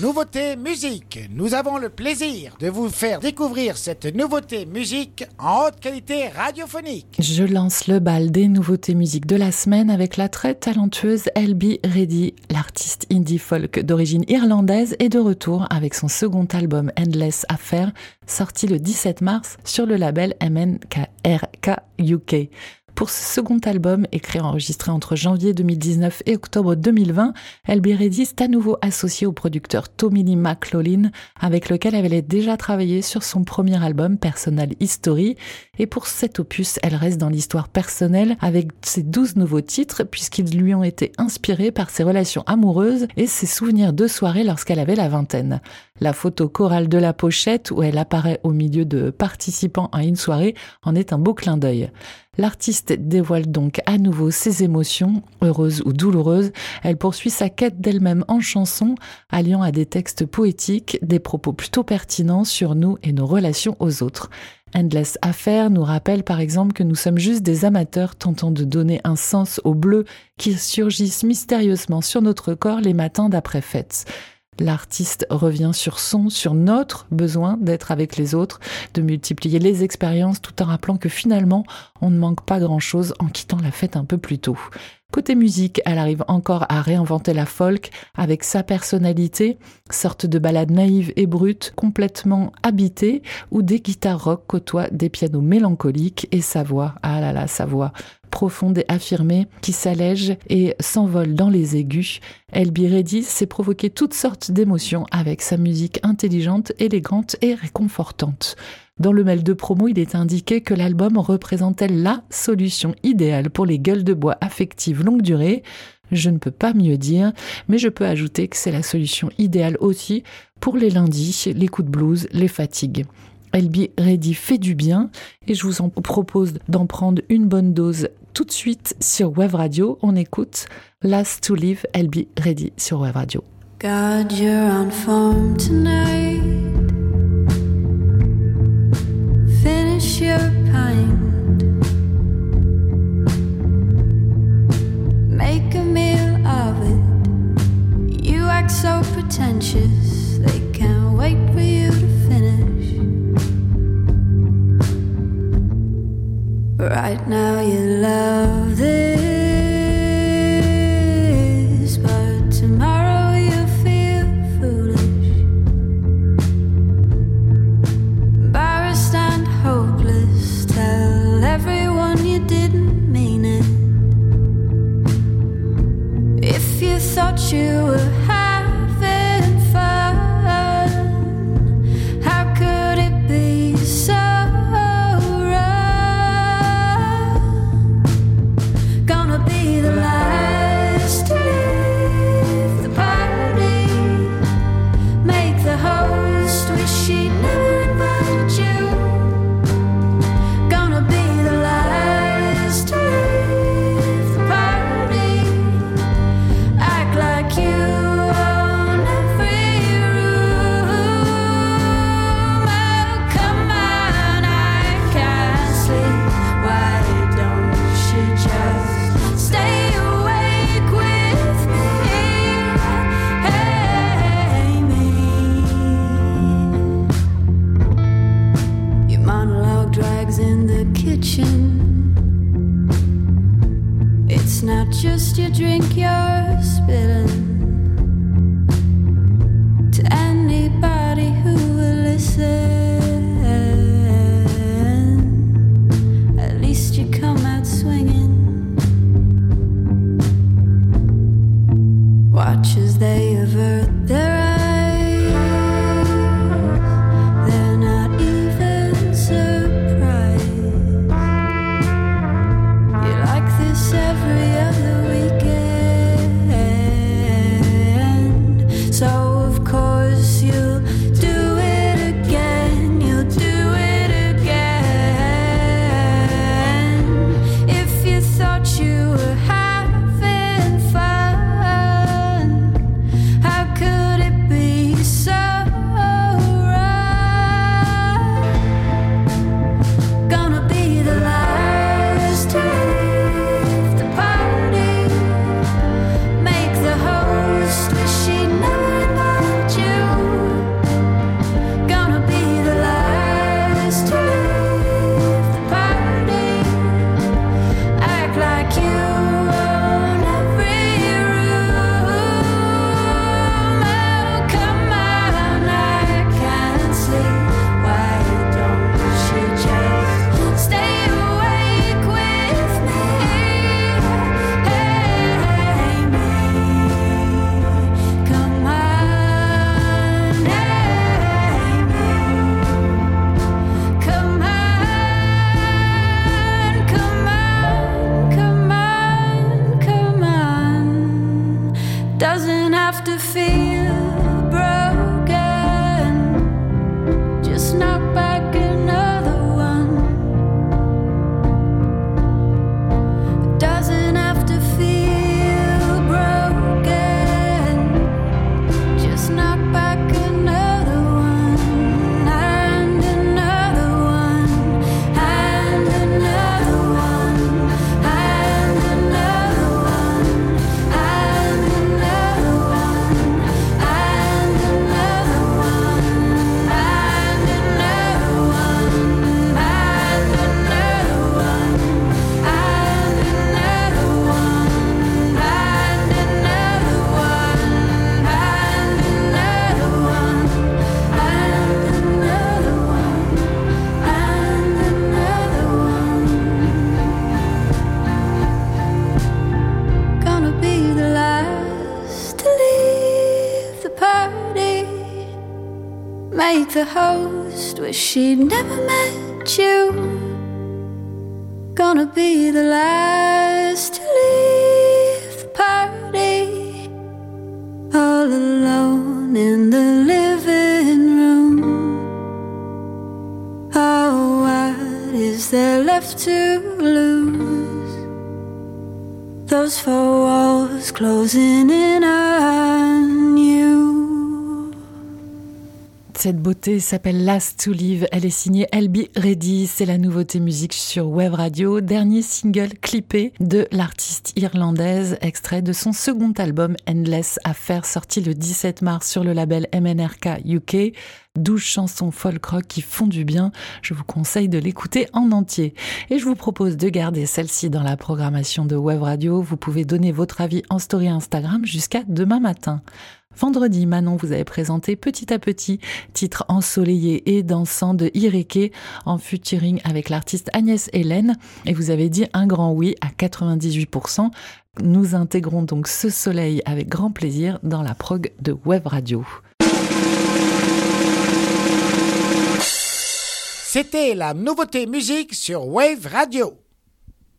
Nouveauté musique. Nous avons le plaisir de vous faire découvrir cette nouveauté musique en haute qualité radiophonique. Je lance le bal des nouveautés musiques de la semaine avec la très talentueuse Elby Reddy. L'artiste indie folk d'origine irlandaise est de retour avec son second album Endless Affair, sorti le 17 mars sur le label MNKRK UK. Pour ce second album, écrit et enregistré entre janvier 2019 et octobre 2020, Elby Reddy est à nouveau associée au producteur Tommy Lee McLaughlin, avec lequel elle avait déjà travaillé sur son premier album Personal History. Et pour cet opus, elle reste dans l'histoire personnelle avec ses douze nouveaux titres, puisqu'ils lui ont été inspirés par ses relations amoureuses et ses souvenirs de soirée lorsqu'elle avait la vingtaine. La photo chorale de la pochette, où elle apparaît au milieu de participants à une soirée, en est un beau clin d'œil. L'artiste dévoile donc à nouveau ses émotions, heureuses ou douloureuses. Elle poursuit sa quête d'elle-même en chanson, alliant à des textes poétiques des propos plutôt pertinents sur nous et nos relations aux autres. Endless Affair nous rappelle par exemple que nous sommes juste des amateurs tentant de donner un sens aux bleus qui surgissent mystérieusement sur notre corps les matins d'après-fête. L'artiste revient sur son, sur notre besoin d'être avec les autres, de multiplier les expériences tout en rappelant que finalement, on ne manque pas grand-chose en quittant la fête un peu plus tôt. Côté musique, elle arrive encore à réinventer la folk avec sa personnalité, sorte de balade naïve et brute, complètement habitée, où des guitares rock côtoient des pianos mélancoliques et sa voix, ah là là, sa voix profonde et affirmée qui s'allège et s'envole dans les aigus. Elby Reddy s'est provoqué toutes sortes d'émotions avec sa musique intelligente, élégante et réconfortante. Dans le mail de promo, il est indiqué que l'album représentait la solution idéale pour les gueules de bois affectives longue durée. Je ne peux pas mieux dire, mais je peux ajouter que c'est la solution idéale aussi pour les lundis, les coups de blues, les fatigues. Elby Reddy fait du bien et je vous en propose d'en prendre une bonne dose tout de suite sur Web Radio. On écoute Last to Live, Elby Reddy sur Web Radio. God, you're on form tonight. Finish your pint. Make a meal of it. You act so pretentious, Right now, you love kitchen. It's not just your drink you're spilling. Made the host wish she'd never met you. Gonna be the last to leave the party, all alone in the living room. Oh, what is there left to lose? Those four walls closing in on Cette beauté s'appelle Last to Live. Elle est signée LB Ready. C'est la nouveauté musique sur Web Radio. Dernier single clippé de l'artiste irlandaise, extrait de son second album Endless Affair, sorti le 17 mars sur le label MNRK UK. 12 chansons folk rock qui font du bien. Je vous conseille de l'écouter en entier. Et je vous propose de garder celle-ci dans la programmation de Web Radio. Vous pouvez donner votre avis en story Instagram jusqu'à demain matin. Vendredi, Manon vous avez présenté Petit à Petit, titre ensoleillé et dansant de Ireke en featuring avec l'artiste Agnès Hélène. Et vous avez dit un grand oui à 98%. Nous intégrons donc ce soleil avec grand plaisir dans la prog de Web Radio. C'était la nouveauté musique sur Wave Radio.